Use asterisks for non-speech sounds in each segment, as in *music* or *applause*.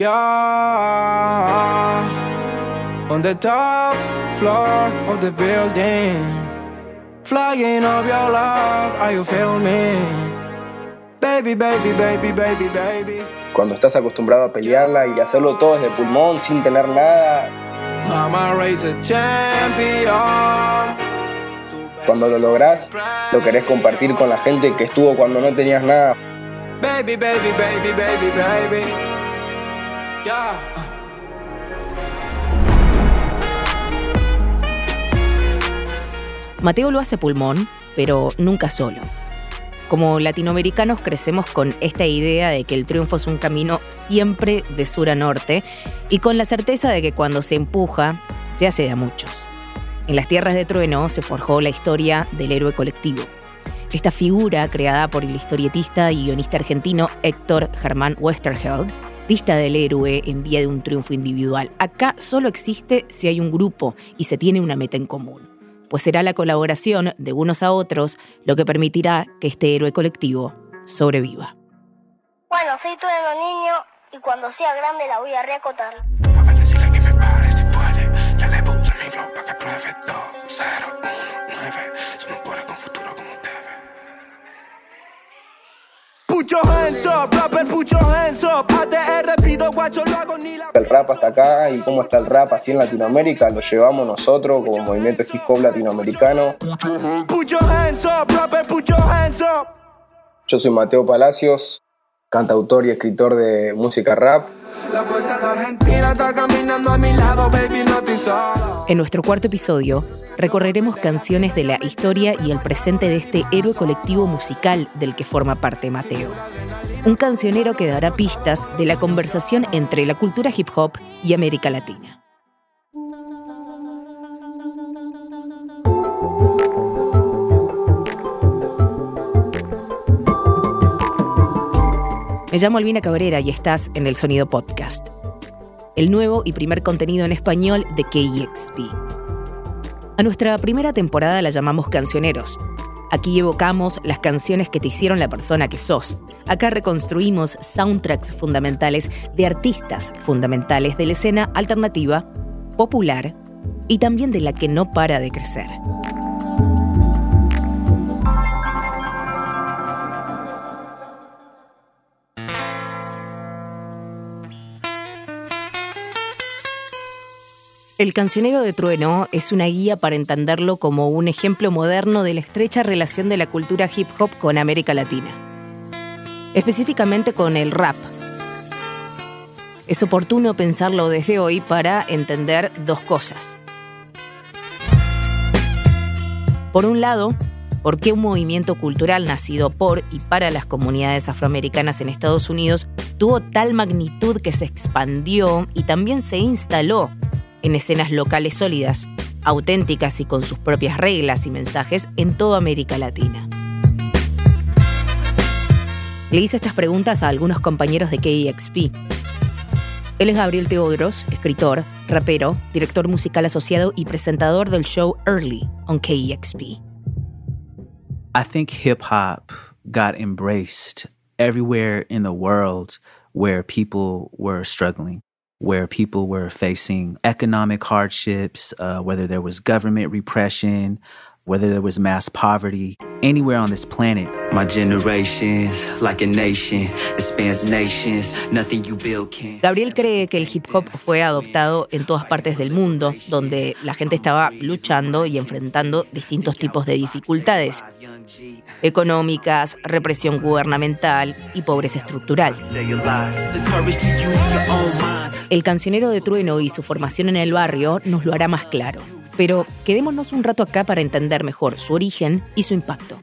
Yeah, on the top floor of the building, flying up your love, are you feel me? Baby, baby, baby, baby, baby. Cuando estás acostumbrado a pelearla y hacerlo todo desde pulmón sin tener nada, Mama raised a champion. cuando lo lográs, lo querés compartir con la gente que estuvo cuando no tenías nada. Baby, baby, baby, baby, baby. Mateo lo hace pulmón, pero nunca solo. Como latinoamericanos crecemos con esta idea de que el triunfo es un camino siempre de sur a norte y con la certeza de que cuando se empuja, se hace de a muchos. En las tierras de trueno se forjó la historia del héroe colectivo. Esta figura, creada por el historietista y guionista argentino Héctor Germán Westerheld, dista del héroe en vía de un triunfo individual. Acá solo existe si hay un grupo y se tiene una meta en común pues será la colaboración de unos a otros lo que permitirá que este héroe colectivo sobreviva. Bueno, soy trueno niño y cuando sea grande la voy a reacotar. A ver, decirle que me pare si puede. Ya le puse mi flow para que pruebe 2, 0, 1, 9. Somos pobres con futuro como ustedes. Put your hands up, rapper, put your hands up. El rap hasta acá y cómo está el rap así en Latinoamérica, lo llevamos nosotros como movimiento hip hop latinoamericano. Yo soy Mateo Palacios, cantautor y escritor de música rap. La fuerza de Argentina está caminando a mi lado, baby, no estoy solo. En nuestro cuarto episodio recorreremos canciones de la historia y el presente de este héroe colectivo musical del que forma parte Mateo. Un cancionero que dará pistas de la conversación entre la cultura hip hop y América Latina. Me llamo Albina Cabrera y estás en el Sonido Podcast, el nuevo y primer contenido en español de KEXP. A nuestra primera temporada la llamamos Cancioneros. Aquí evocamos las canciones que te hicieron la persona que sos. Acá reconstruimos soundtracks fundamentales de artistas fundamentales de la escena alternativa, popular y también de la que no para de crecer. El cancionero de trueno es una guía para entenderlo como un ejemplo moderno de la estrecha relación de la cultura hip hop con América Latina. Específicamente con el rap. Es oportuno pensarlo desde hoy para entender dos cosas. Por un lado, por qué un movimiento cultural nacido por y para las comunidades afroamericanas en Estados Unidos tuvo tal magnitud que se expandió y también se instaló en escenas locales sólidas, auténticas y con sus propias reglas y mensajes en toda América Latina. Le hice estas preguntas a algunos compañeros de KEXP. Él es Gabriel Teodros, escritor, rapero, director musical asociado y presentador del show Early on KEXP. I think hip hop got embraced everywhere in the world where people were struggling, where people were facing economic hardships, uh, whether there was government repression, whether there was mass poverty, anywhere on this planet. My generation's like a nation, spans nations, nothing you build can. Gabriel cree que el hip hop fue adoptado en todas partes del mundo, donde la gente estaba luchando y enfrentando distintos tipos de dificultades económicas, represión gubernamental y pobreza estructural. El cancionero de trueno y su formación en el barrio nos lo hará más claro. Pero quedémonos un rato acá para entender mejor su origen y su impacto.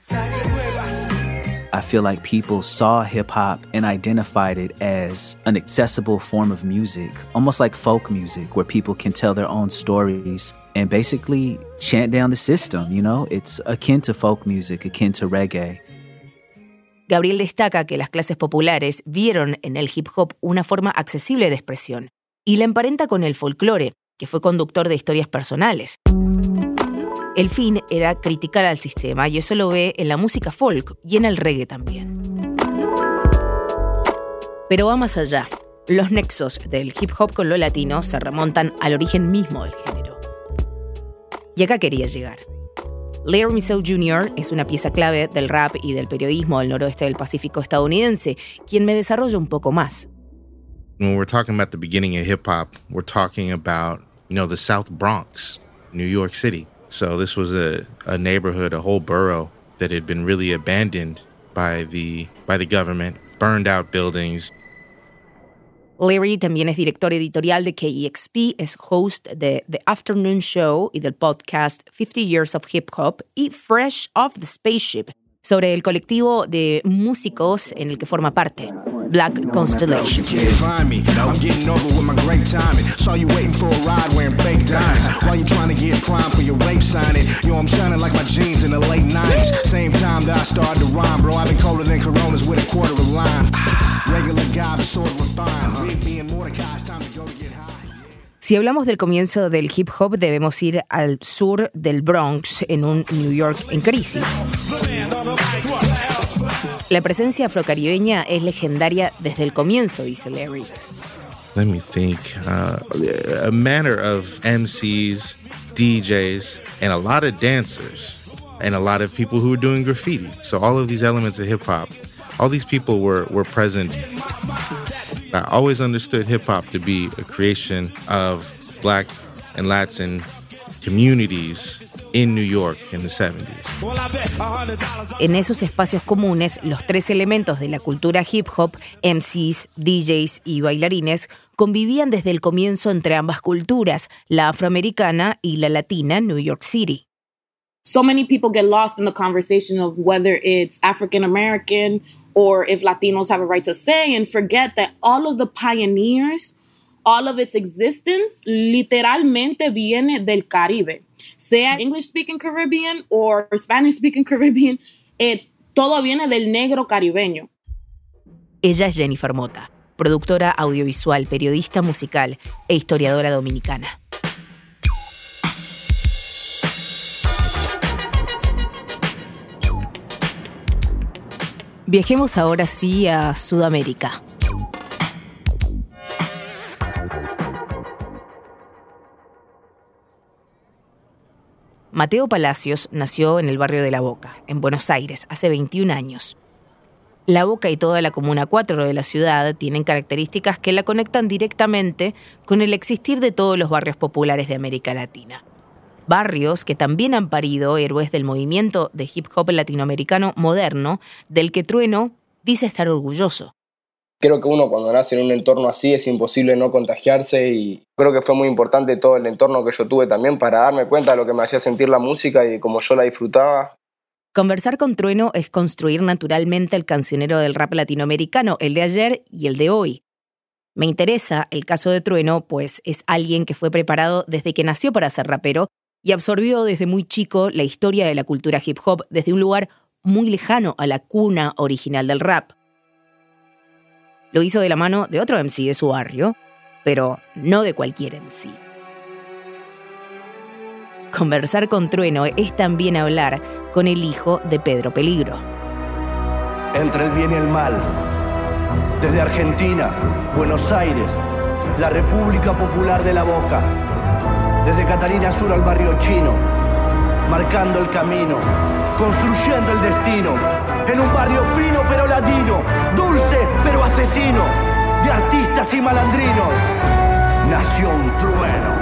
I feel like people saw hip hop and identified it as an accessible form of music, almost like folk music, where people can tell their own stories and basically chant down the system. You know, it's akin to folk music, akin to reggae. Gabriel destaca que las clases populares vieron en el hip hop una forma accesible de expresión y la emparenta con el folclore, que fue conductor de historias personales. El fin era criticar al sistema y eso lo ve en la música folk y en el reggae también. Pero va más allá. Los nexos del hip hop con lo latino se remontan al origen mismo del género. Y acá quería llegar. Larry Mizzou Jr. es una pieza clave del rap y del periodismo del noroeste del Pacífico estadounidense, quien me desarrolla un poco más. When we're talking about the beginning of hip hop, we're talking about, you know, the South Bronx, New York City. So this was a, a neighborhood, a whole borough that had been really abandoned by the by the government, burned out buildings, Larry también es director editorial de KEXP, es host de The Afternoon Show y del podcast 50 Years of Hip Hop y Fresh Off the Spaceship, sobre el colectivo de músicos en el que forma parte. Black Constellation. Find me. I'm getting over with my great timing. Saw you waiting for a ride wearing fake diamonds. While you trying to get prime for your rape signing. Yo, I'm shining like my jeans in the late 90s. Same time that I started to rhyme, bro. I've been colder than Coronas with a quarter of lime. *sighs* Regular guy, but sort of refined. Big me and Mordecai, it's time to go to get high. Si hablamos del comienzo del hip hop, debemos ir al sur del Bronx, en un New York en crisis. La presencia afrocaribeña es legendaria desde el comienzo, dice Larry. let me think, uh, a manner of MCs, DJs, and a lot of dancers, and a lot of people who were doing graffiti. So all of these elements of hip hop, all these people were were present. I always understood hip hop to be a creation of Black and Latin communities in New York in the 70s. En esos espacios comunes, los tres elementos de la cultura hip hop, MCs, DJs y bailarines, convivían desde el comienzo entre ambas culturas, la afroamericana y la latina New York City. so many people get lost in the conversation of whether it's African American or if Latinos have a right to say and forget that all of the pioneers, all of its existence literalmente viene del Caribe, sea English speaking Caribbean or Spanish speaking Caribbean, eh, todo viene del negro caribeño. Ella es Jennifer Mota, productora audiovisual, periodista musical e historiadora dominicana. Viajemos ahora sí a Sudamérica. Mateo Palacios nació en el barrio de La Boca, en Buenos Aires, hace 21 años. La Boca y toda la Comuna 4 de la ciudad tienen características que la conectan directamente con el existir de todos los barrios populares de América Latina. Barrios que también han parido héroes del movimiento de hip hop latinoamericano moderno, del que Trueno dice estar orgulloso. Creo que uno cuando nace en un entorno así es imposible no contagiarse y creo que fue muy importante todo el entorno que yo tuve también para darme cuenta de lo que me hacía sentir la música y cómo yo la disfrutaba. Conversar con Trueno es construir naturalmente el cancionero del rap latinoamericano, el de ayer y el de hoy. Me interesa el caso de Trueno, pues es alguien que fue preparado desde que nació para ser rapero y absorbió desde muy chico la historia de la cultura hip hop desde un lugar muy lejano a la cuna original del rap. Lo hizo de la mano de otro MC de su barrio, pero no de cualquier MC. Conversar con Trueno es también hablar con el hijo de Pedro Peligro. entre el bien y el mal. Desde Argentina, Buenos Aires, la República Popular de la Boca. Desde Catalina Sur al barrio chino, marcando el camino, construyendo el destino. En un barrio fino pero latino, dulce asesino, de artistas y malandrinos. Nació un trueno.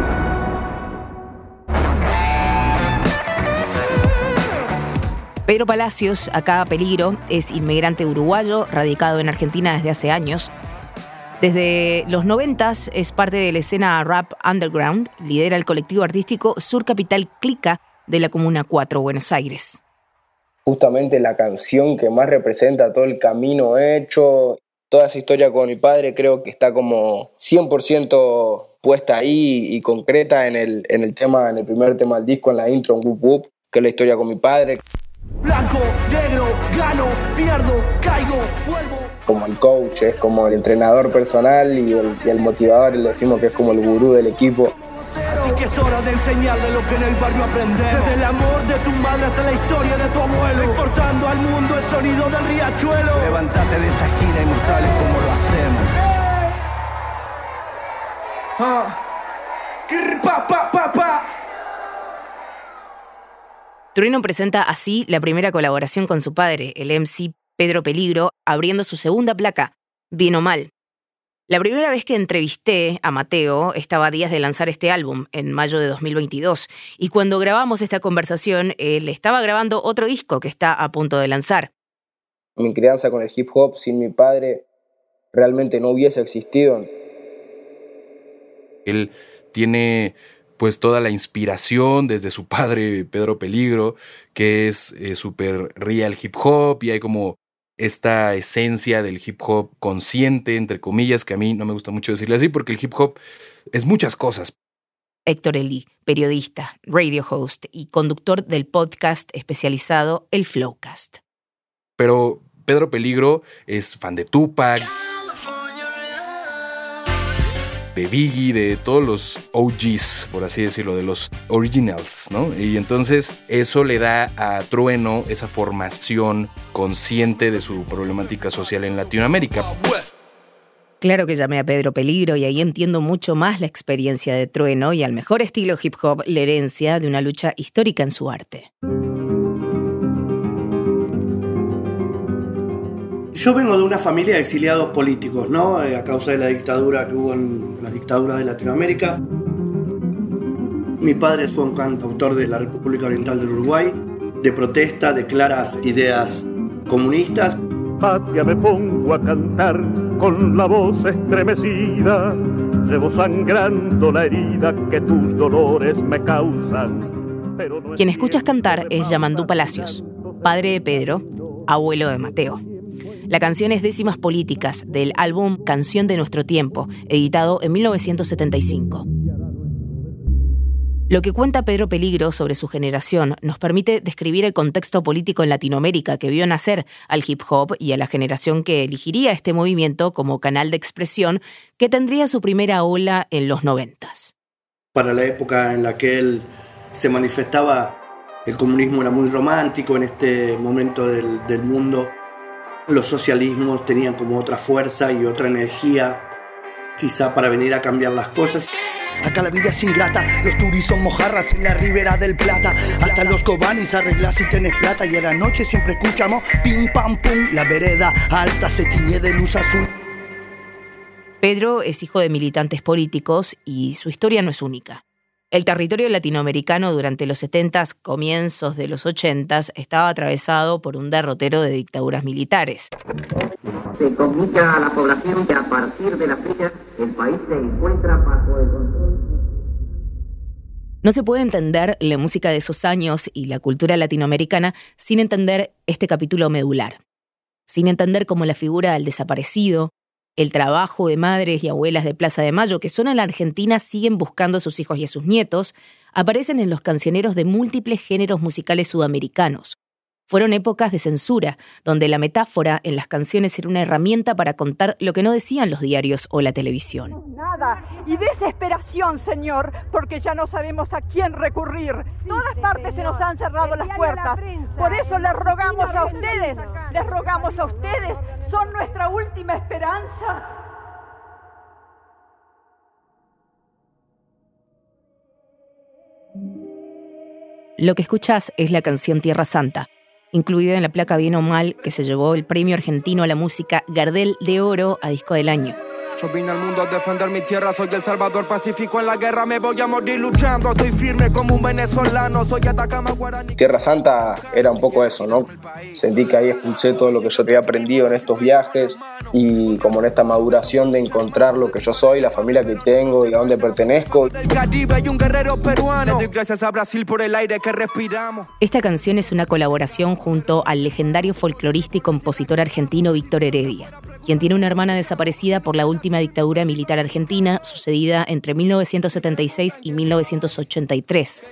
Pedro Palacios, acá Peligro, es inmigrante uruguayo, radicado en Argentina desde hace años. Desde los noventas es parte de la escena rap underground, lidera el colectivo artístico Sur Capital Clica de la Comuna 4, Buenos Aires. Justamente la canción que más representa todo el camino hecho, toda esa historia con mi padre creo que está como 100% puesta ahí y concreta en el, en el tema, en el primer tema del disco, en la intro, en Whoop Whoop, que es la historia con mi padre. Blanco, negro, gano, pierdo, caigo, vuelvo. como el coach, es como el entrenador personal y el, y el motivador, le decimos que es como el gurú del equipo. Así que es hora de enseñarle lo que en el barrio aprendemos. Desde el amor de tu madre hasta la historia de tu abuelo. Exportando al mundo el sonido del riachuelo. Levántate de esa esquina y mostrarles cómo lo hacemos. Trueno presenta así la primera colaboración con su padre, el MC Pedro Peligro, abriendo su segunda placa, Bien o Mal. La primera vez que entrevisté a Mateo estaba a días de lanzar este álbum, en mayo de 2022, y cuando grabamos esta conversación, él estaba grabando otro disco que está a punto de lanzar. Mi crianza con el hip hop sin mi padre realmente no hubiese existido. Él tiene pues toda la inspiración desde su padre Pedro Peligro, que es eh, súper real hip hop y hay como esta esencia del hip hop consciente, entre comillas, que a mí no me gusta mucho decirle así, porque el hip hop es muchas cosas. Héctor Eli, periodista, radio host y conductor del podcast especializado El Flowcast. Pero Pedro Peligro es fan de Tupac de Biggie, de todos los OGs, por así decirlo, de los originals, ¿no? Y entonces eso le da a Trueno esa formación consciente de su problemática social en Latinoamérica. Claro que llamé a Pedro Peligro y ahí entiendo mucho más la experiencia de Trueno y al mejor estilo hip hop, la herencia de una lucha histórica en su arte. Yo vengo de una familia de exiliados políticos, ¿no? Eh, a causa de la dictadura que hubo en las dictaduras de Latinoamérica. Mi padre fue un cantautor de la República Oriental del Uruguay, de protesta, de claras ideas comunistas. Patria me pongo a cantar con la voz estremecida, llevo sangrando la herida que tus dolores me causan. Quien escuchas cantar es Yamandú Palacios, padre de Pedro, abuelo de Mateo. La canción es Décimas Políticas del álbum Canción de Nuestro Tiempo, editado en 1975. Lo que cuenta Pedro Peligro sobre su generación nos permite describir el contexto político en Latinoamérica que vio nacer al hip hop y a la generación que elegiría este movimiento como canal de expresión que tendría su primera ola en los noventas. Para la época en la que él se manifestaba, el comunismo era muy romántico en este momento del, del mundo los socialismos tenían como otra fuerza y otra energía, quizá para venir a cambiar las cosas. Acá la vida es ingrata, los turis son mojarras en la ribera del plata. Hasta los cobanis arreglas si tenés plata y a la noche siempre escuchamos pim pam pum. La vereda alta se tiñe de luz azul. Pedro es hijo de militantes políticos y su historia no es única. El territorio latinoamericano durante los 70 comienzos de los 80 estaba atravesado por un derrotero de dictaduras militares. Se comunica a la población que a partir de la fecha el país se encuentra bajo el control. No se puede entender la música de esos años y la cultura latinoamericana sin entender este capítulo medular, sin entender cómo la figura del desaparecido, el trabajo de madres y abuelas de Plaza de Mayo, que son en la Argentina, siguen buscando a sus hijos y a sus nietos, aparecen en los cancioneros de múltiples géneros musicales sudamericanos. Fueron épocas de censura, donde la metáfora en las canciones era una herramienta para contar lo que no decían los diarios o la televisión. Nada, y desesperación, Señor, porque ya no sabemos a quién recurrir. Todas partes se nos han cerrado las puertas. Por eso les rogamos a ustedes, les rogamos a ustedes, son nuestra última esperanza. Lo que escuchas es la canción Tierra Santa, incluida en la placa Bien o Mal, que se llevó el premio argentino a la música Gardel de Oro a Disco del Año. Yo vine al mundo a defender mi tierra, soy el salvador pacífico en la guerra, me voy a morir luchando, estoy firme como un venezolano, soy Atacama Guaraní. Tierra Santa era un poco eso, ¿no? Sentí que ahí expulsé todo lo que yo había aprendido en estos viajes y como en esta maduración de encontrar lo que yo soy, la familia que tengo y a dónde pertenezco. Del Caribe y un guerrero peruano, le doy gracias a Brasil por el aire que respiramos. Esta canción es una colaboración junto al legendario folclorista y compositor argentino Víctor Heredia, quien tiene una hermana desaparecida por la última dictadura militar argentina sucedida entre 1976 y 1983.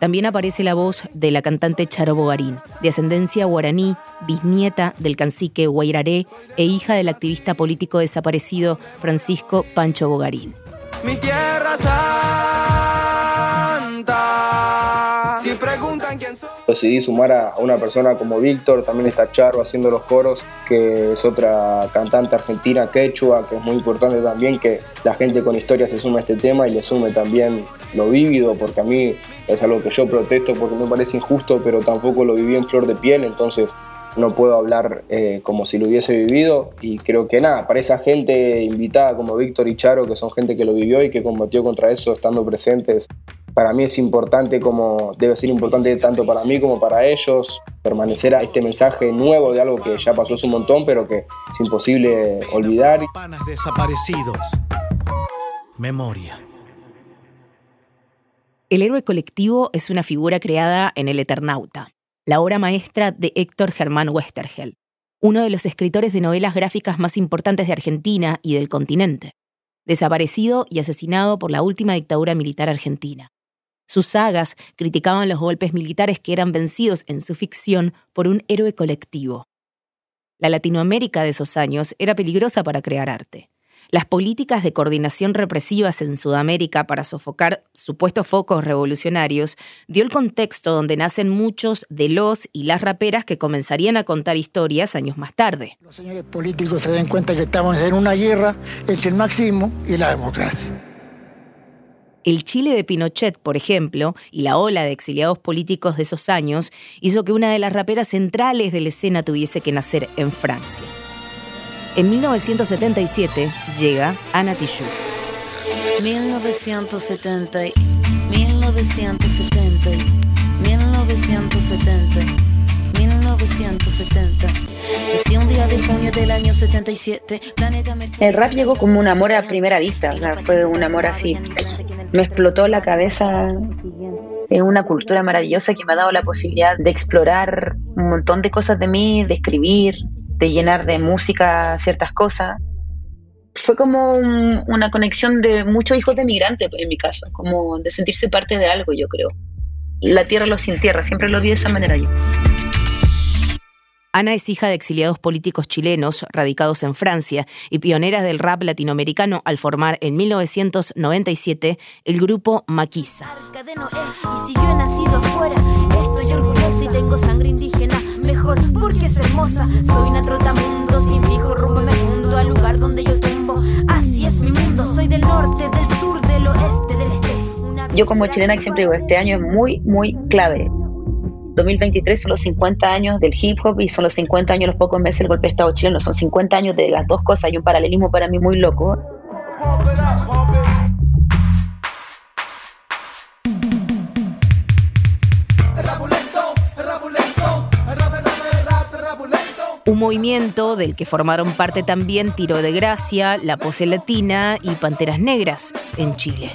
También aparece la voz de la cantante Charo Bogarín, de ascendencia guaraní, bisnieta del cacique Guairaré e hija del activista político desaparecido Francisco Pancho Bogarín. Mi tierra decidí sumar a una persona como Víctor, también está Charo haciendo los coros, que es otra cantante argentina quechua, que es muy importante también que la gente con historia se sume a este tema y le sume también lo vívido, porque a mí es algo que yo protesto porque me parece injusto, pero tampoco lo viví en flor de piel, entonces no puedo hablar eh, como si lo hubiese vivido. Y creo que nada, para esa gente invitada como Víctor y Charo, que son gente que lo vivió y que combatió contra eso estando presentes, para mí es importante como debe ser importante tanto para mí como para ellos permanecer a este mensaje nuevo de algo que ya pasó hace un montón pero que es imposible olvidar. Panas desaparecidos. Memoria. El héroe colectivo es una figura creada en El Eternauta, la obra maestra de Héctor Germán Westergel, uno de los escritores de novelas gráficas más importantes de Argentina y del continente, desaparecido y asesinado por la última dictadura militar argentina. Sus sagas criticaban los golpes militares que eran vencidos en su ficción por un héroe colectivo. La Latinoamérica de esos años era peligrosa para crear arte. Las políticas de coordinación represivas en Sudamérica para sofocar supuestos focos revolucionarios dio el contexto donde nacen muchos de los y las raperas que comenzarían a contar historias años más tarde. Los señores políticos se den cuenta que estamos en una guerra entre el máximo y la democracia. El Chile de Pinochet, por ejemplo, y la ola de exiliados políticos de esos años hizo que una de las raperas centrales de la escena tuviese que nacer en Francia. En 1977 llega Ana Tijoux. 1970, 1970, 1970, 1970. Decía un día de junio del año 77, planeta El rap llegó como un amor a primera vista, o sea, fue un amor así. Me explotó la cabeza. Es una cultura maravillosa que me ha dado la posibilidad de explorar un montón de cosas de mí, de escribir, de llenar de música ciertas cosas. Fue como un- una conexión de muchos hijos de migrantes, en mi caso, como de sentirse parte de algo, yo creo. La tierra lo sin tierra, siempre lo vi de esa manera yo. Ana es hija de exiliados políticos chilenos radicados en Francia y pionera del rap latinoamericano al formar en 1997 el grupo Maquisa. Mejor porque es hermosa. Soy una trotamundo sin fijo rumbo me al lugar donde yo tumbo. Así es mi mundo. Soy del norte, del sur, del oeste, del este. Yo como chilena que siempre digo, este año es muy, muy clave. 2023 son los 50 años del hip hop y son los 50 años, los pocos meses del golpe de Estado chileno. Son 50 años de las dos cosas. Hay un paralelismo para mí muy loco. Un movimiento del que formaron parte también Tiro de Gracia, La Pose Latina y Panteras Negras en Chile.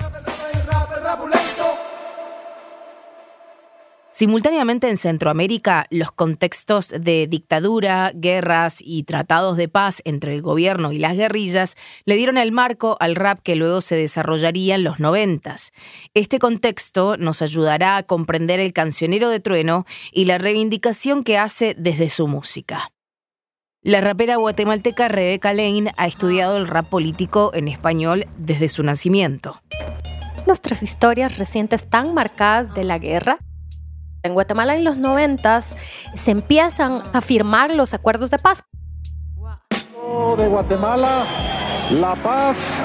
Simultáneamente en Centroamérica, los contextos de dictadura, guerras y tratados de paz entre el gobierno y las guerrillas le dieron el marco al rap que luego se desarrollaría en los noventas. Este contexto nos ayudará a comprender el cancionero de trueno y la reivindicación que hace desde su música. La rapera guatemalteca Rebeca Lane ha estudiado el rap político en español desde su nacimiento. Nuestras historias recientes están marcadas de la guerra. En Guatemala en los noventas se empiezan a firmar los acuerdos de paz. de Guatemala, la paz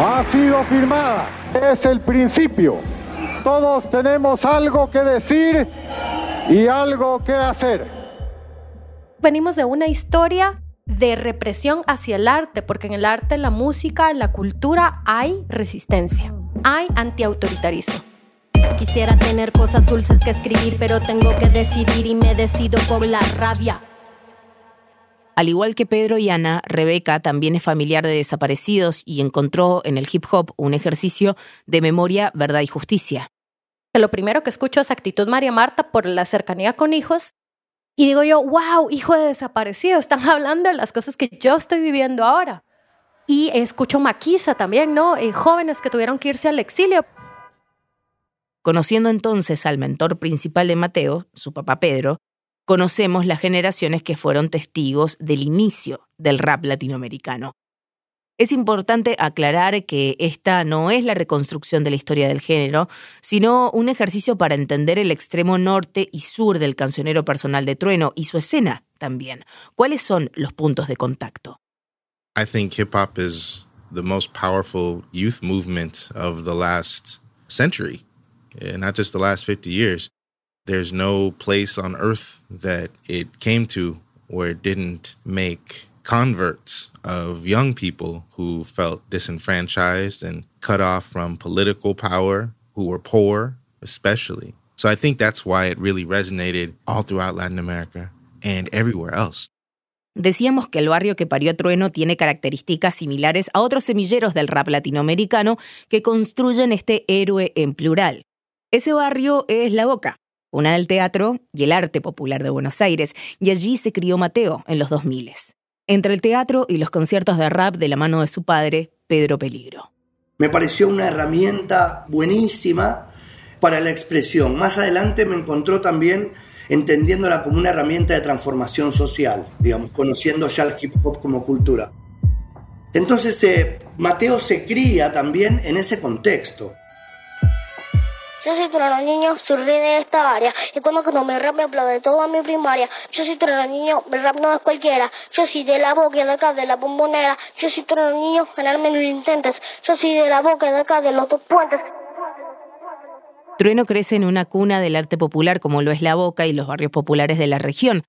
ha sido firmada. Es el principio. Todos tenemos algo que decir y algo que hacer. Venimos de una historia de represión hacia el arte, porque en el arte, en la música, en la cultura hay resistencia, hay antiautoritarismo. Quisiera tener cosas dulces que escribir, pero tengo que decidir y me decido por la rabia. Al igual que Pedro y Ana, Rebeca también es familiar de desaparecidos y encontró en el hip hop un ejercicio de memoria, verdad y justicia. Lo primero que escucho es actitud María Marta por la cercanía con hijos. Y digo yo, wow, hijo de desaparecido, están *laughs* hablando de las cosas que yo estoy viviendo ahora. Y escucho Maquisa también, ¿no? Eh, jóvenes que tuvieron que irse al exilio. Conociendo entonces al mentor principal de Mateo, su papá Pedro, conocemos las generaciones que fueron testigos del inicio del rap latinoamericano. Es importante aclarar que esta no es la reconstrucción de la historia del género, sino un ejercicio para entender el extremo norte y sur del cancionero personal de Trueno y su escena también. ¿Cuáles son los puntos de contacto? I think hip hop is the most powerful youth movement of the last century, eh, not just the last 50 years. There's no place on earth that it came to where it didn't make converts of young people who felt disenfranchised and cut off from political power, who were poor, especially. So I think that's why it really resonated all throughout Latin America and everywhere else. Decíamos que el barrio que parió Trueno tiene características similares a otros semilleros del rap latinoamericano que construyen este héroe en plural. Ese barrio es La Boca, una del teatro y el arte popular de Buenos Aires, y allí se crió Mateo en los 2000 entre el teatro y los conciertos de rap de la mano de su padre, Pedro Peligro. Me pareció una herramienta buenísima para la expresión. Más adelante me encontró también entendiéndola como una herramienta de transformación social, digamos, conociendo ya el hip hop como cultura. Entonces, eh, Mateo se cría también en ese contexto. Yo soy Trueno Niño, surgí de esta área. Y cuando no me rap me aplaude toda mi primaria. Yo soy Trueno Niño, mi rap no es cualquiera. Yo soy de la boca de acá, de la bombonera. Yo soy Trueno Niño, ganarme no lo intentes. Yo soy de la boca de acá, de los dos puentes. Trueno crece en una cuna del arte popular como lo es La Boca y los barrios populares de la región.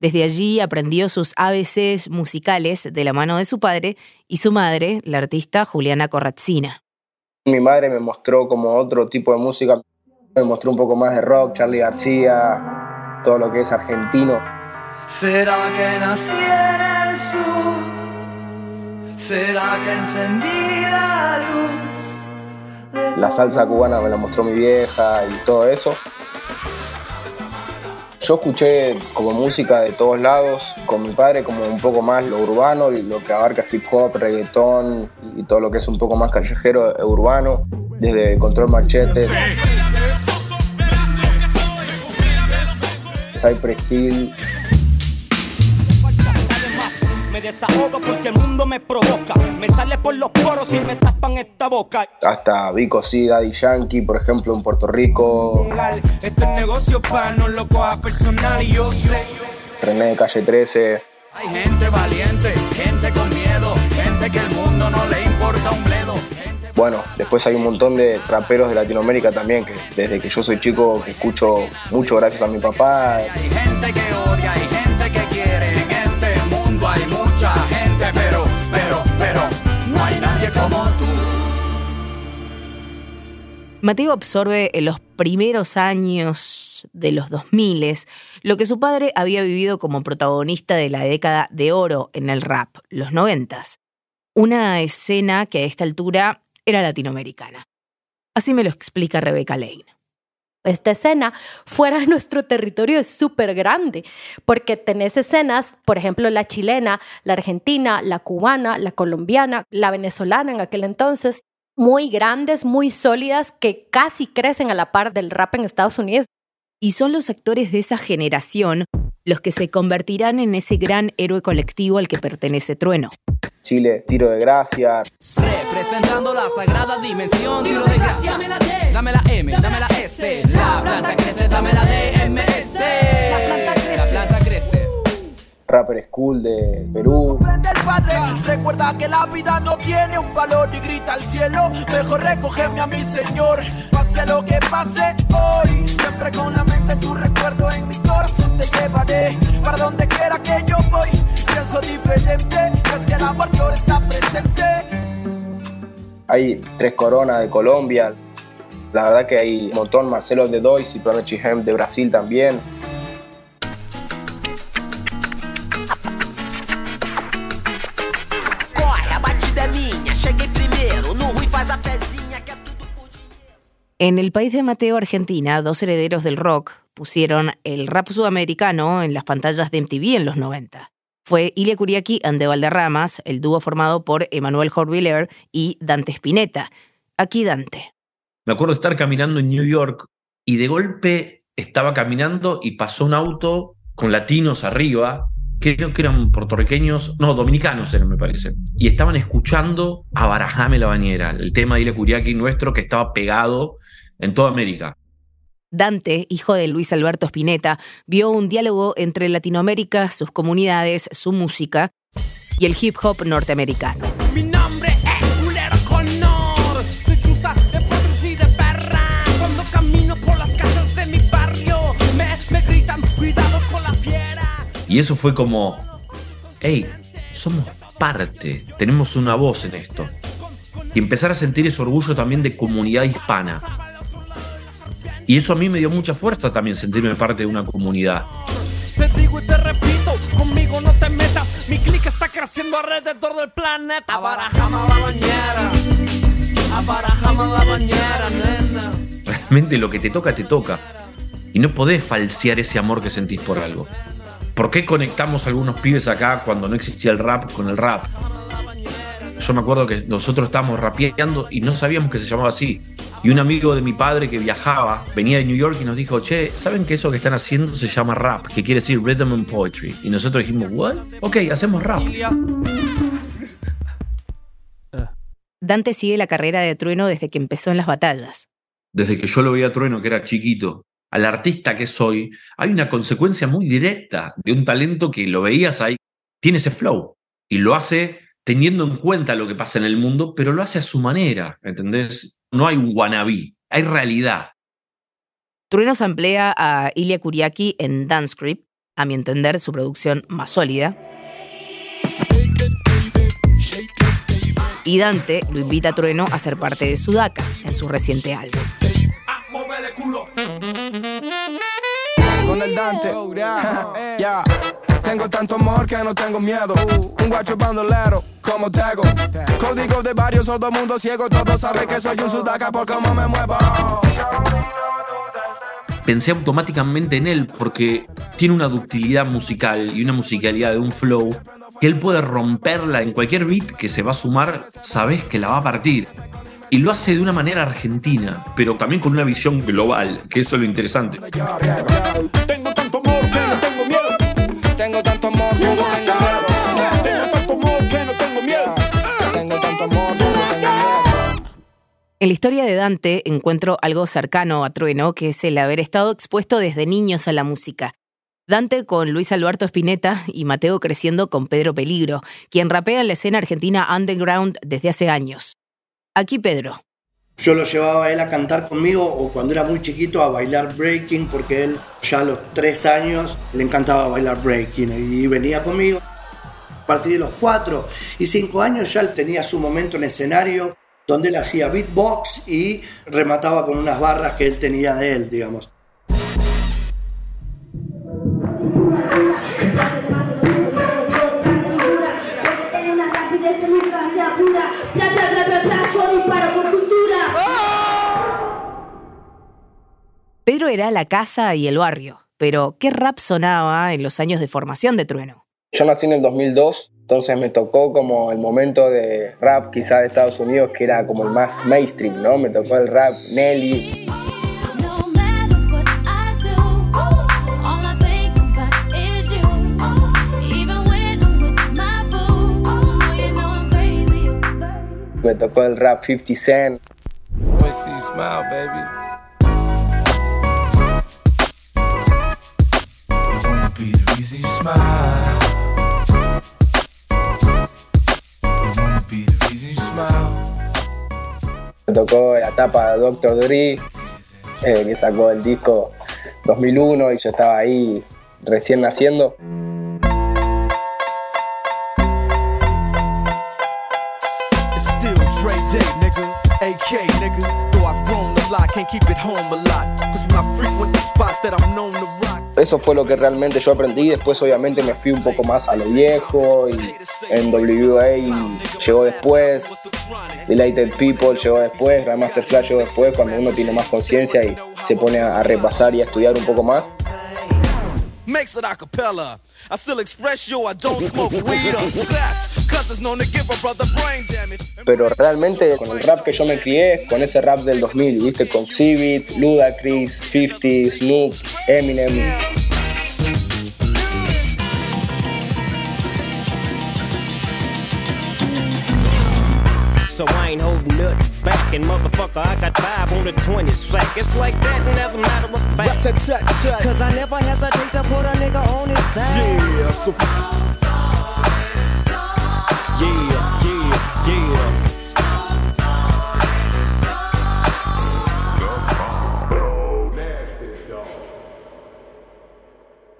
Desde allí aprendió sus ABCs musicales de la mano de su padre y su madre, la artista Juliana Corrazzina. Mi madre me mostró como otro tipo de música, me mostró un poco más de rock, Charlie García, todo lo que es argentino. ¿Será que nací en el sur? ¿Será que encendí la luz? La salsa cubana me la mostró mi vieja y todo eso. Yo escuché como música de todos lados, con mi padre como un poco más lo urbano, lo que abarca hip hop, reggaetón y todo lo que es un poco más callejero, eh, urbano, desde Control Machete, Cypress Hill, me desahogo porque el mundo me provoca. Me sale por los poros y me tapan esta boca. hasta Vico C, Daddy Yankee, por ejemplo, en Puerto Rico, Este negocio para no lo coja personal y yo sé. René de Calle 13. Hay gente valiente, gente con miedo, gente que el mundo no le importa un bledo. Bueno, después hay un montón de raperos de Latinoamérica también, que desde que yo soy chico que escucho mucho gracias a mi papá. Hay gente que odia, hay gente pero, pero, pero, no hay nadie como tú. Mateo absorbe en los primeros años de los 2000 lo que su padre había vivido como protagonista de la década de oro en el rap, los 90. Una escena que a esta altura era latinoamericana. Así me lo explica Rebeca Lane. Esta escena fuera *laughs* de nuestro territorio es súper grande, porque tenés escenas, por ejemplo, la chilena, la argentina, la cubana, la colombiana, la venezolana en aquel entonces, muy grandes, muy sólidas, que casi crecen a la par del rap en Estados Unidos. Y son los actores de esa generación los que se convertirán en ese gran héroe colectivo al que pertenece Trueno. Chile, tiro de gracia, Representando la sagrada dimensión, tiro de gracia. Dame la D, dame la M, dame la S. La planta crece, dame la DMS. La planta crece. La planta crece. Rapper School de Perú. Padre. Recuerda que la vida no tiene un valor y grita al cielo. Mejor recogerme a mi Señor. Pase lo que pase hoy. Siempre con la mente tu recuerdo en mi corazón te llevaré. Para donde quiera que yo voy. Pienso diferente. Es que el amor yo está presente. Hay tres coronas de Colombia. La verdad que hay un montón. Marcelo de Dois y Pronochi Hem de Brasil también. En el país de Mateo, Argentina, dos herederos del rock pusieron el rap sudamericano en las pantallas de MTV en los 90. Fue Ilia Kuriaki and the Valderramas, el dúo formado por Emanuel Horviller y Dante Spinetta. Aquí Dante. Me acuerdo estar caminando en New York y de golpe estaba caminando y pasó un auto con latinos arriba creo que eran puertorriqueños, no, dominicanos eran, me parece, y estaban escuchando a Barajame la Bañera, el tema de Ile Curiaki nuestro que estaba pegado en toda América. Dante, hijo de Luis Alberto Spinetta, vio un diálogo entre Latinoamérica, sus comunidades, su música y el hip hop norteamericano. Mi nombre es Culero Conor. Soy cruza de potros y de perra. Cuando camino por las calles de mi barrio, me, me gritan, cuidado con la fiera. Y eso fue como, hey, somos parte, tenemos una voz en esto. Y empezar a sentir ese orgullo también de comunidad hispana. Y eso a mí me dio mucha fuerza también sentirme parte de una comunidad. Te digo y te repito, conmigo no te metas. Mi clic está creciendo alrededor del planeta. Abarajama la bañera. Abarajama la bañera, nena. Realmente lo que te toca, te toca. Y no podés falsear ese amor que sentís por algo. ¿Por qué conectamos a algunos pibes acá cuando no existía el rap con el rap? Yo me acuerdo que nosotros estábamos rapeando y no sabíamos que se llamaba así. Y un amigo de mi padre que viajaba, venía de New York y nos dijo, che, ¿saben que eso que están haciendo se llama rap? Que quiere decir rhythm and poetry. Y nosotros dijimos, ¿what? Ok, hacemos rap. Dante sigue la carrera de Trueno desde que empezó en las batallas. Desde que yo lo veía a Trueno, que era chiquito, al artista que soy, hay una consecuencia muy directa de un talento que lo veías ahí, tiene ese flow y lo hace teniendo en cuenta lo que pasa en el mundo, pero lo hace a su manera, ¿entendés? No hay un wannabe, hay realidad. Trueno se emplea a Ilya Kuriaki en Dance Script, a mi entender su producción más sólida. Y Dante lo invita a Trueno a ser parte de Sudaka en su reciente álbum. Con el Dante, *laughs* ya. Tengo tanto amor que no tengo miedo. Un guacho bandolero, como Tego. Código de varios sordo mundo ciego. Todos saben que soy un sudaca por cómo me muevo. Pensé automáticamente en él porque tiene una ductilidad musical y una musicalidad de un flow que él puede romperla en cualquier beat que se va a sumar, sabes que la va a partir. Y lo hace de una manera argentina, pero también con una visión global, que eso es lo interesante. Tengo tanto amor Tengo tanto amor que no tengo miedo. Tengo tanto amor que no tengo miedo. Tengo tanto amor que no tengo miedo. En la historia de Dante encuentro algo cercano a Trueno, que es el haber estado expuesto desde niños a la música. Dante con Luis Alberto Spinetta y Mateo creciendo con Pedro Peligro, quien rapea en la escena argentina underground desde hace años. Aquí Pedro. Yo lo llevaba a él a cantar conmigo o cuando era muy chiquito a bailar breaking porque él ya a los tres años le encantaba bailar breaking y venía conmigo. A partir de los cuatro y cinco años ya él tenía su momento en escenario donde él hacía beatbox y remataba con unas barras que él tenía de él, digamos. Era la casa y el barrio, pero ¿qué rap sonaba en los años de formación de Trueno? Yo nací en el 2002, entonces me tocó como el momento de rap quizá de Estados Unidos, que era como el más mainstream, ¿no? Me tocó el rap Nelly. Me tocó el rap 50 Cent. Me tocó la etapa de Dr. Dre, eh, que sacó el disco 2001 y yo estaba ahí recién naciendo. A lot, can't keep it home a lot. Cause when I frequent the spots that I'm known to rock. Eso fue lo que realmente yo aprendí. Después, obviamente, me fui un poco más a lo viejo y en WA llegó después. Delighted People llegó después. Grandmaster Flash llegó después, cuando uno tiene más conciencia y se pone a, repasar y a estudiar un poco más. Makes it a cappella. I still express you, I don't smoke weed or sex. Pero realmente con el rap que yo me crié, con ese rap del 2000, viste, con Xzibit, Ludacris, 50, Snoop, Eminem. so I ain't holding nothing back. And motherfucker, I got five on the 20 sack. It's like that, and as a matter of fact, cause I never hesitate to put a nigga on his back. Yeah, so.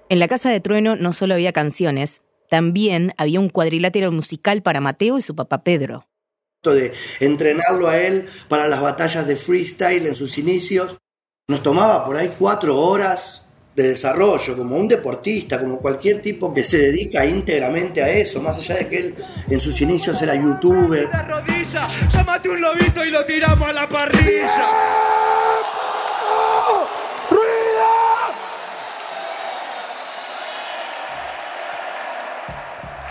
En la casa de Trueno no solo había canciones, también había un cuadrilátero musical para Mateo y su papá Pedro. de entrenarlo a él para las batallas de freestyle en sus inicios. Nos tomaba por ahí cuatro horas de desarrollo, como un deportista, como cualquier tipo que se dedica íntegramente a eso, más allá de que él en sus inicios era youtuber. rodilla, llámate un lobito y lo tiramos a la parrilla.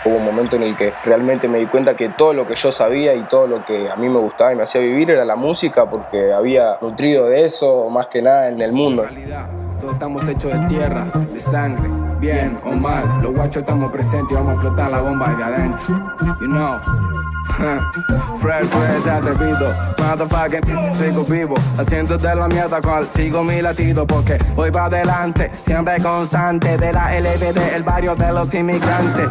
Hubo un momento en el que realmente me di cuenta que todo lo que yo sabía y todo lo que a mí me gustaba y me hacía vivir era la música porque había nutrido de eso más que nada en el mundo. Todos estamos hechos de tierra, de sangre, bien o mal. Los guachos estamos presentes y vamos a explotar la bomba de adentro. You know. *laughs* fresh, fresh, pido. Motherfucking sigo vivo. Haciendo de la mierda cual sigo mi latido. Porque voy para adelante, siempre constante. De la LBD, el barrio de los inmigrantes.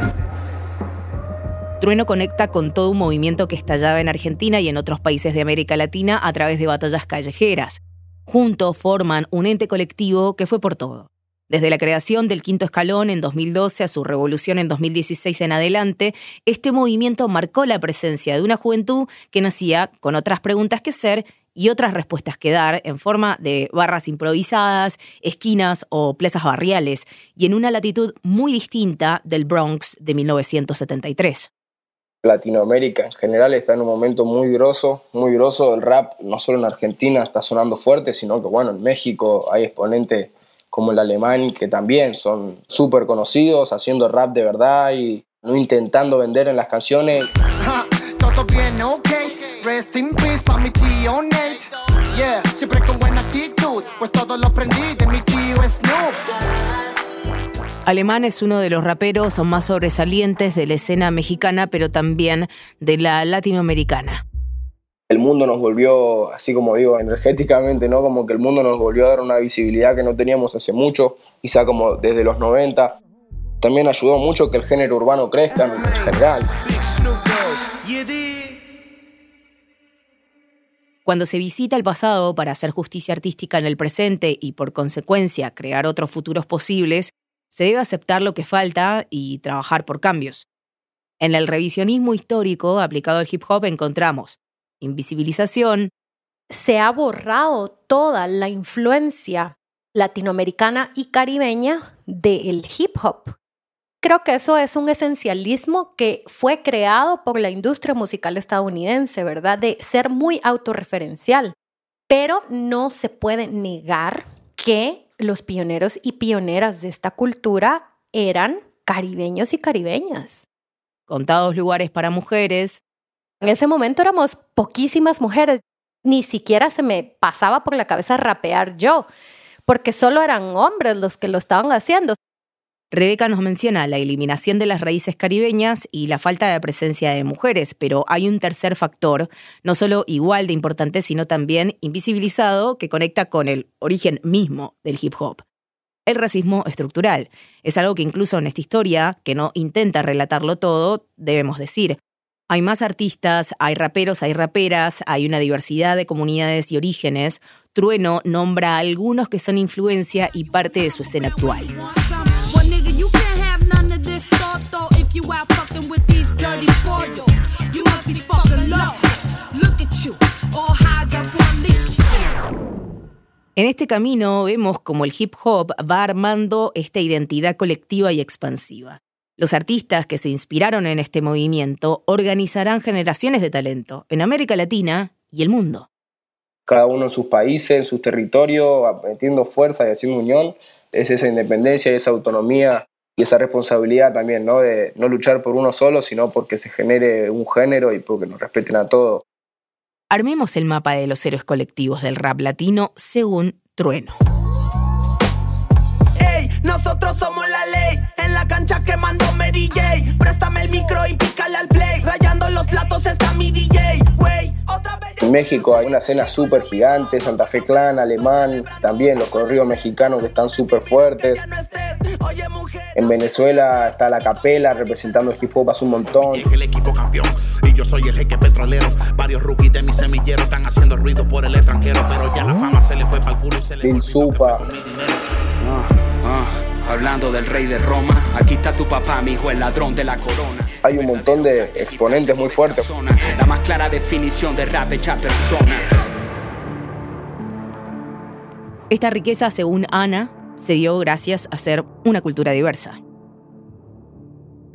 Trueno conecta con todo un movimiento que estallaba en Argentina y en otros países de América Latina a través de batallas callejeras. Juntos forman un ente colectivo que fue por todo. Desde la creación del quinto escalón en 2012 a su revolución en 2016 en adelante, este movimiento marcó la presencia de una juventud que nacía con otras preguntas que hacer y otras respuestas que dar en forma de barras improvisadas, esquinas o plazas barriales, y en una latitud muy distinta del Bronx de 1973. Latinoamérica en general está en un momento muy grosso, muy grosso. El rap, no solo en Argentina, está sonando fuerte, sino que, bueno, en México hay exponentes como el alemán que también son súper conocidos, haciendo rap de verdad y no intentando vender en las canciones. Yeah, siempre con actitud, pues todo lo aprendí de mi. Alemán es uno de los raperos más sobresalientes de la escena mexicana, pero también de la latinoamericana. El mundo nos volvió, así como digo, energéticamente, ¿no? Como que el mundo nos volvió a dar una visibilidad que no teníamos hace mucho, quizá como desde los 90. También ayudó mucho que el género urbano crezca en general. Cuando se visita el pasado para hacer justicia artística en el presente y por consecuencia crear otros futuros posibles, se debe aceptar lo que falta y trabajar por cambios. En el revisionismo histórico aplicado al hip hop encontramos invisibilización. Se ha borrado toda la influencia latinoamericana y caribeña del hip hop. Creo que eso es un esencialismo que fue creado por la industria musical estadounidense, ¿verdad? De ser muy autorreferencial. Pero no se puede negar que los pioneros y pioneras de esta cultura eran caribeños y caribeñas. Contados lugares para mujeres. En ese momento éramos poquísimas mujeres. Ni siquiera se me pasaba por la cabeza rapear yo, porque solo eran hombres los que lo estaban haciendo. Rebeca nos menciona la eliminación de las raíces caribeñas y la falta de presencia de mujeres, pero hay un tercer factor, no solo igual de importante, sino también invisibilizado, que conecta con el origen mismo del hip hop. El racismo estructural. Es algo que incluso en esta historia, que no intenta relatarlo todo, debemos decir. Hay más artistas, hay raperos, hay raperas, hay una diversidad de comunidades y orígenes. Trueno nombra a algunos que son influencia y parte de su escena actual. You out fucking with these dirty boils. You must be fucking low. Look at you, all high up on leak. En este camino vemos como el hip hop va armando esta identidad colectiva y expansiva. Los artistas que se inspiraron en este movimiento organizarán generaciones de talento en América Latina y el mundo. Cada uno en sus países, en sus territorios, metiendo fuerza y haciendo unión, es esa independencia y esa autonomía y esa responsabilidad también, ¿no? De no luchar por uno solo, sino porque se genere un género y porque nos respeten a todos. Armemos el mapa de los héroes colectivos del rap latino según Trueno. Ey, nosotros somos la ley. En la cancha quemando Mary J. Préstame el micro y pícale al play. Rayando los platos está mi DJ. Wey, otra vez. En México hay una escena súper gigante, Santa Fe Clan, Alemán, también los corridos mexicanos que están súper fuertes. En Venezuela está la capela representando el hip hop hace un montón. el equipo campeón y yo soy el jeque petrolero. Varios rookies de mi semillero están haciendo ruido por el extranjero, pero ya la fama se le fue para el culo y se le Lil Supa. Ah, hablando del rey de Roma, aquí está tu papá, mi hijo, el ladrón de la corona. Hay un montón de exponentes muy fuertes. La más clara definición de rap hecha persona. Esta riqueza, según Ana, se dio gracias a ser una cultura diversa.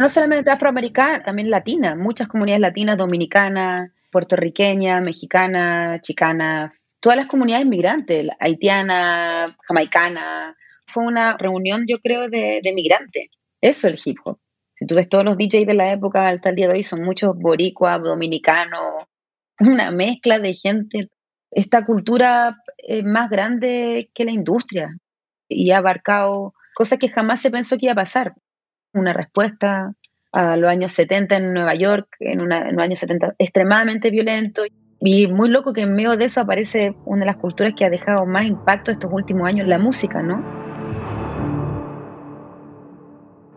No solamente afroamericana, también latina. Muchas comunidades latinas, dominicanas, puertorriqueña, mexicana, chicana, todas las comunidades migrantes, haitiana, jamaicana. Fue una reunión, yo creo, de, de migrantes. Eso es el hip hop. Si tú ves todos los DJs de la época hasta el día de hoy, son muchos boricuas, dominicanos, una mezcla de gente. Esta cultura es más grande que la industria y ha abarcado cosas que jamás se pensó que iba a pasar. Una respuesta a los años 70 en Nueva York, en los años 70 extremadamente violento. Y muy loco que en medio de eso aparece una de las culturas que ha dejado más impacto estos últimos años, la música, ¿no?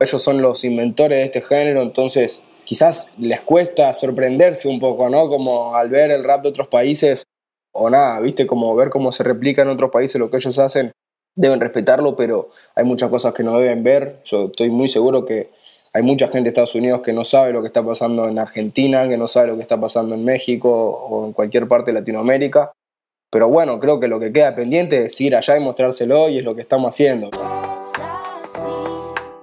Ellos son los inventores de este género, entonces quizás les cuesta sorprenderse un poco, ¿no? Como al ver el rap de otros países, o nada, ¿viste? Como ver cómo se replica en otros países lo que ellos hacen, deben respetarlo, pero hay muchas cosas que no deben ver. Yo estoy muy seguro que hay mucha gente de Estados Unidos que no sabe lo que está pasando en Argentina, que no sabe lo que está pasando en México o en cualquier parte de Latinoamérica. Pero bueno, creo que lo que queda pendiente es ir allá y mostrárselo y es lo que estamos haciendo.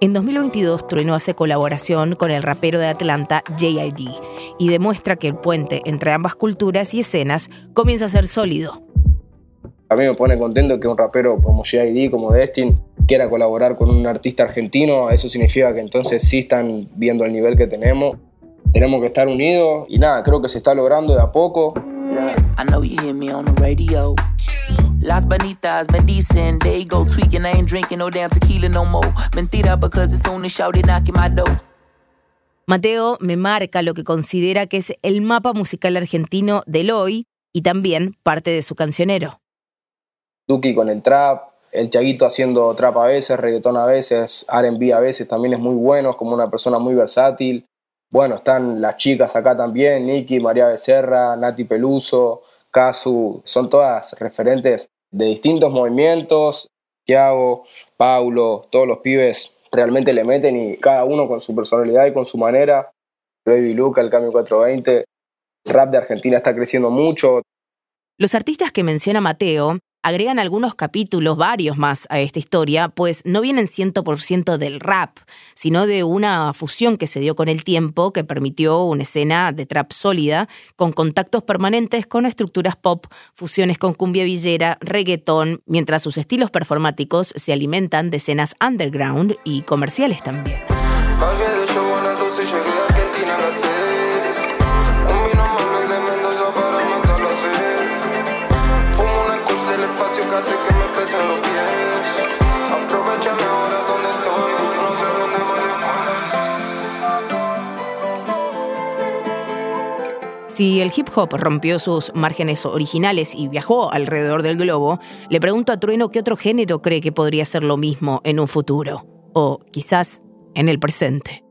En 2022, Trueno hace colaboración con el rapero de Atlanta, JID, y demuestra que el puente entre ambas culturas y escenas comienza a ser sólido. A mí me pone contento que un rapero como JID, como Destin, quiera colaborar con un artista argentino. Eso significa que entonces sí están viendo el nivel que tenemos. Tenemos que estar unidos y nada, creo que se está logrando de a poco. I know you hear me on the radio. Las bonitas bendicen, they go tweaking. I ain't drinking no damn tequila no more. Mentira, because it's only shouted knocking my door. Mateo me marca lo que considera que es el mapa musical argentino del hoy y también parte de su cancionero. Duki con el trap, el Tiaguito haciendo trap a veces, reggaetón a veces, RB a veces, también es muy bueno, es como una persona muy versátil. Bueno, están las chicas acá también, Nicky, María Becerra, Nati Peluso, Casu, son todas referentes de distintos movimientos. Tiago, Paulo, todos los pibes realmente le meten y cada uno con su personalidad y con su manera. Baby Luca, el Cambio 420. El rap de Argentina está creciendo mucho. Los artistas que menciona Mateo agregan algunos capítulos, varios más a esta historia, pues no vienen 100% del rap, sino de una fusión que se dio con el tiempo que permitió una escena de trap sólida, con contactos permanentes con estructuras pop, fusiones con cumbia villera, reggaetón, mientras sus estilos performáticos se alimentan de escenas underground y comerciales también. Si el hip hop rompió sus márgenes originales y viajó alrededor del globo, le pregunto a Trueno qué otro género cree que podría ser lo mismo en un futuro, o quizás en el presente.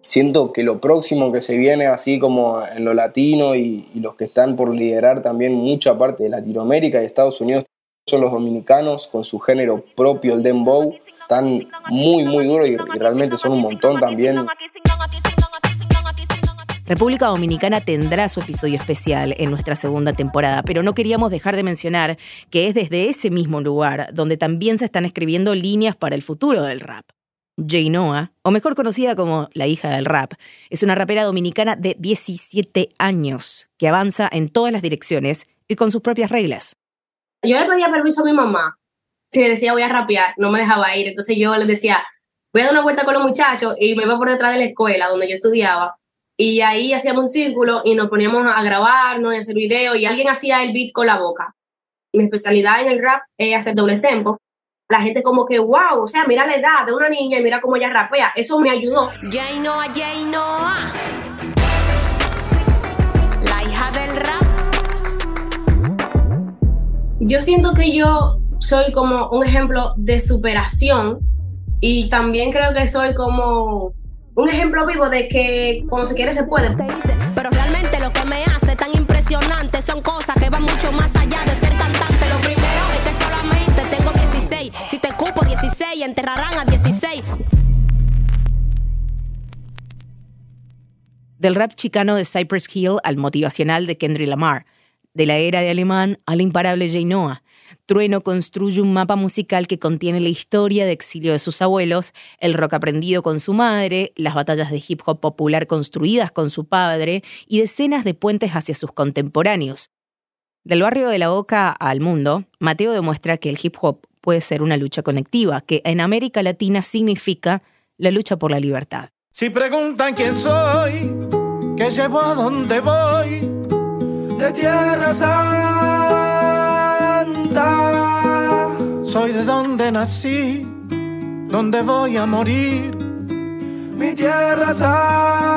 Siento que lo próximo que se viene, así como en lo latino y, los que están por liderar también mucha parte de Latinoamérica y Estados Unidos, son los dominicanos con su género propio, el dembow, están muy, muy duros y realmente son un montón también. República Dominicana tendrá su episodio especial en nuestra segunda temporada, pero no queríamos dejar de mencionar que es desde ese mismo lugar donde también se están escribiendo líneas para el futuro del rap. Jay Noah, o mejor conocida como la hija del rap, es una rapera dominicana de 17 años que avanza en todas las direcciones y con sus propias reglas. Yo le pedía permiso a mi mamá. Si le decía voy a rapear, no me dejaba ir. Entonces yo le decía, voy a dar una vuelta con los muchachos y me iba por detrás de la escuela donde yo estudiaba y ahí hacíamos un círculo y nos poníamos a grabarnos y hacer videos y alguien hacía el beat con la boca. Mi especialidad en el rap es hacer doble tempo. La gente como que, wow, o sea, mira la edad de una niña y mira cómo ella rapea. Eso me ayudó. Jay Noah, Jay Noah. La hija del rap. yo siento que yo soy como un ejemplo de superación y también creo que soy como un ejemplo vivo de que cuando se quiere se puede. Pero realmente lo que me hace tan impresionante son cosas que van mucho más allá de ser cantante. Lo primero es que solamente tengo 16. Si te cupo 16, enterrarán a 16. Del rap chicano de Cypress Hill al motivacional de Kendrick Lamar, de la era de alemán al imparable Jay Noah. Trueno construye un mapa musical que contiene la historia de exilio de sus abuelos, el rock aprendido con su madre, las batallas de hip hop popular construidas con su padre y decenas de puentes hacia sus contemporáneos. Del barrio de la Boca al mundo, Mateo demuestra que el hip hop puede ser una lucha conectiva, que en América Latina significa la lucha por la libertad. Si preguntan quién soy, qué llevo a dónde voy, de tierra soy de donde nací, donde voy a morir. Mi tierra santa.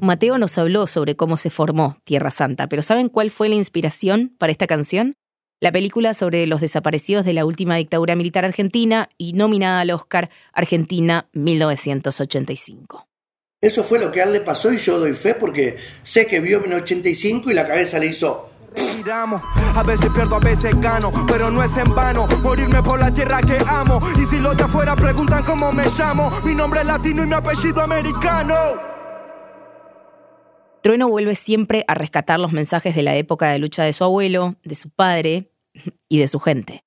Mateo nos habló sobre cómo se formó Tierra Santa, pero ¿saben cuál fue la inspiración para esta canción? La película sobre los desaparecidos de la última dictadura militar argentina y nominada al Oscar Argentina 1985. Eso fue lo que a él le pasó y yo doy fe porque sé que vio en 85 y la cabeza le hizo. Respiramos, a veces pierdo, a veces gano, pero no es en vano morirme por la tierra que amo. Y si los de afuera preguntan cómo me llamo, mi nombre es latino y mi apellido americano. Trueno vuelve siempre a rescatar los mensajes de la época de lucha de su abuelo, de su padre y de su gente.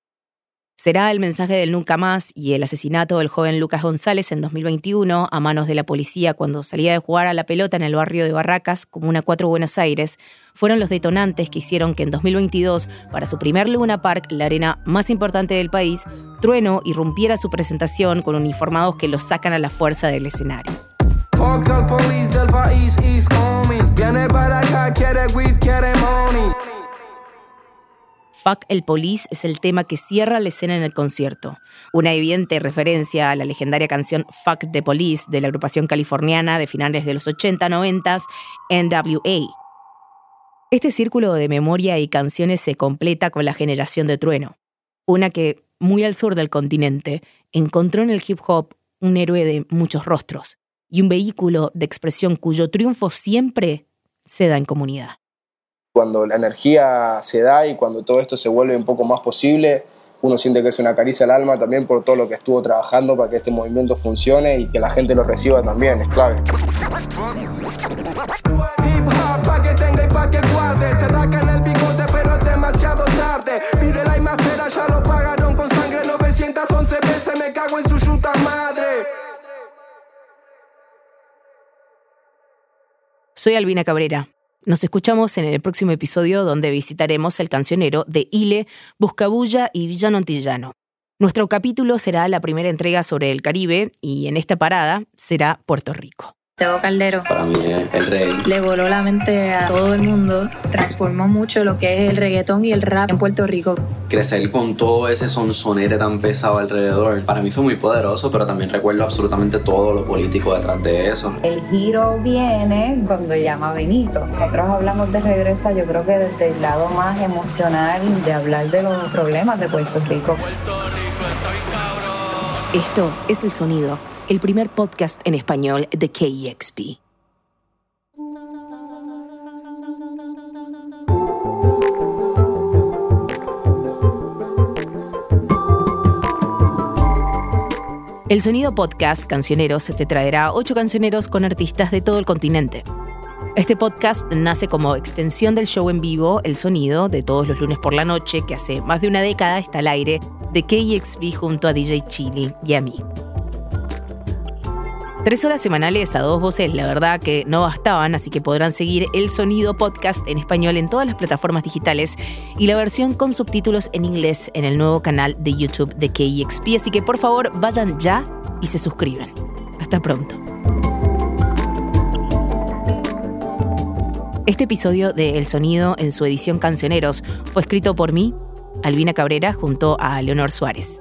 Será el mensaje del nunca más y el asesinato del joven Lucas González en 2021 a manos de la policía cuando salía de jugar a la pelota en el barrio de Barracas, Comuna 4 Buenos Aires, fueron los detonantes que hicieron que en 2022, para su primer Luna Park, la arena más importante del país, Trueno irrumpiera su presentación con uniformados que los sacan a la fuerza del escenario. Fuck el Police es el tema que cierra la escena en el concierto. Una evidente referencia a la legendaria canción Fuck the Police de la agrupación californiana de finales de los 80-90s, NWA. Este círculo de memoria y canciones se completa con la generación de Trueno, una que, muy al sur del continente, encontró en el hip hop un héroe de muchos rostros y un vehículo de expresión cuyo triunfo siempre se da en comunidad. Cuando la energía se da y cuando todo esto se vuelve un poco más posible, uno siente que es una caricia al alma también por todo lo que estuvo trabajando para que este movimiento funcione y que la gente lo reciba también, es clave. Hip hop pa' que tenga y pa' que guarde. Se raca en el bigote, pero es demasiado tarde. Pide la macera, ya lo pagaron con sangre 911 veces. Me cago en su yuta madre. Soy Albina Cabrera. Nos escuchamos en el próximo episodio donde visitaremos el cancionero de Ile, Buscabulla y Villano Antillano. Nuestro capítulo será la primera entrega sobre el Caribe y en esta parada será Puerto Rico. Teo Caldero Para mí es el rey. le voló la mente a todo el mundo, transformó mucho lo que es el reggaetón y el rap en Puerto Rico. Crecer con todo ese sonsonete tan pesado alrededor, para mí fue muy poderoso, pero también recuerdo absolutamente todo lo político detrás de eso. El giro viene cuando llama Benito. Nosotros hablamos de regresa, yo creo que desde el lado más emocional de hablar de los problemas de Puerto Rico. Esto es El Sonido, el primer podcast en español de KEXP. El Sonido Podcast Cancioneros te traerá ocho cancioneros con artistas de todo el continente. Este podcast nace como extensión del show en vivo El Sonido de todos los lunes por la noche, que hace más de una década está al aire, de KEXP junto a DJ Chili y a mí. Tres horas semanales a dos voces, la verdad que no bastaban, así que podrán seguir El Sonido Podcast en español en todas las plataformas digitales y la versión con subtítulos en inglés en el nuevo canal de YouTube de KEXP, así que por favor vayan ya y se suscriban. Hasta pronto. Este episodio de El Sonido en su edición Cancioneros fue escrito por mí, Albina Cabrera, junto a Leonor Suárez.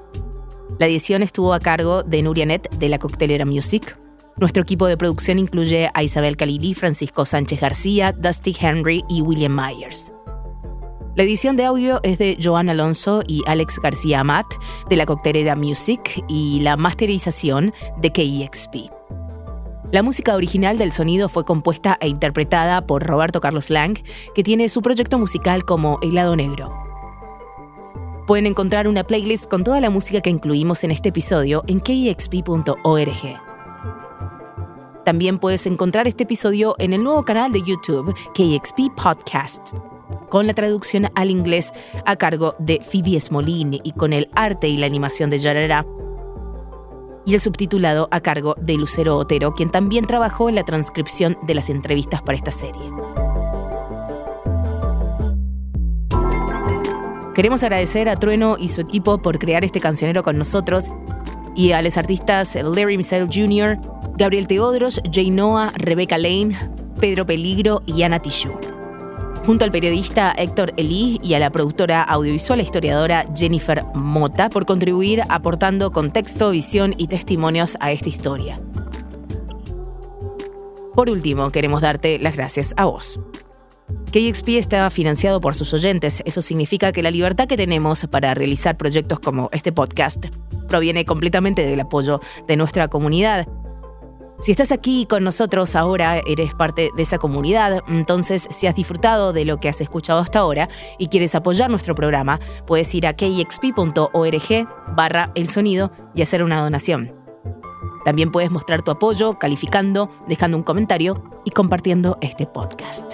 La edición estuvo a cargo de Nuria Net de la Coctelera Music. Nuestro equipo de producción incluye a Isabel Calili, Francisco Sánchez García, Dusty Henry y William Myers. La edición de audio es de Joan Alonso y Alex García Amat, de la Coctelera Music, y la masterización de KEXP. La música original del sonido fue compuesta e interpretada por Roberto Carlos Lang, que tiene su proyecto musical como El Lado Negro. Pueden encontrar una playlist con toda la música que incluimos en este episodio en kexp.org. También puedes encontrar este episodio en el nuevo canal de YouTube KXP Podcast, con la traducción al inglés a cargo de Phoebe Smolin y con el arte y la animación de Yarara, y el subtitulado a cargo de Lucero Otero, quien también trabajó en la transcripción de las entrevistas para esta serie. Queremos agradecer a Trueno y su equipo por crear este cancionero con nosotros y a los artistas Larry Michel Jr., Gabriel Teodros, Jay Noah, Rebecca Lane, Pedro Peligro y Ana Tijoux. Junto al periodista Héctor Elí y a la productora audiovisual e historiadora Jennifer Mota por contribuir aportando contexto, visión y testimonios a esta historia. Por último, queremos darte las gracias a vos. KXP está financiado por sus oyentes. Eso significa que la libertad que tenemos para realizar proyectos como este podcast proviene completamente del apoyo de nuestra comunidad. Si estás aquí con nosotros ahora, eres parte de esa comunidad, entonces si has disfrutado de lo que has escuchado hasta ahora y quieres apoyar nuestro programa, puedes ir a kexp.org barra el sonido y hacer una donación. También puedes mostrar tu apoyo calificando, dejando un comentario y compartiendo este podcast.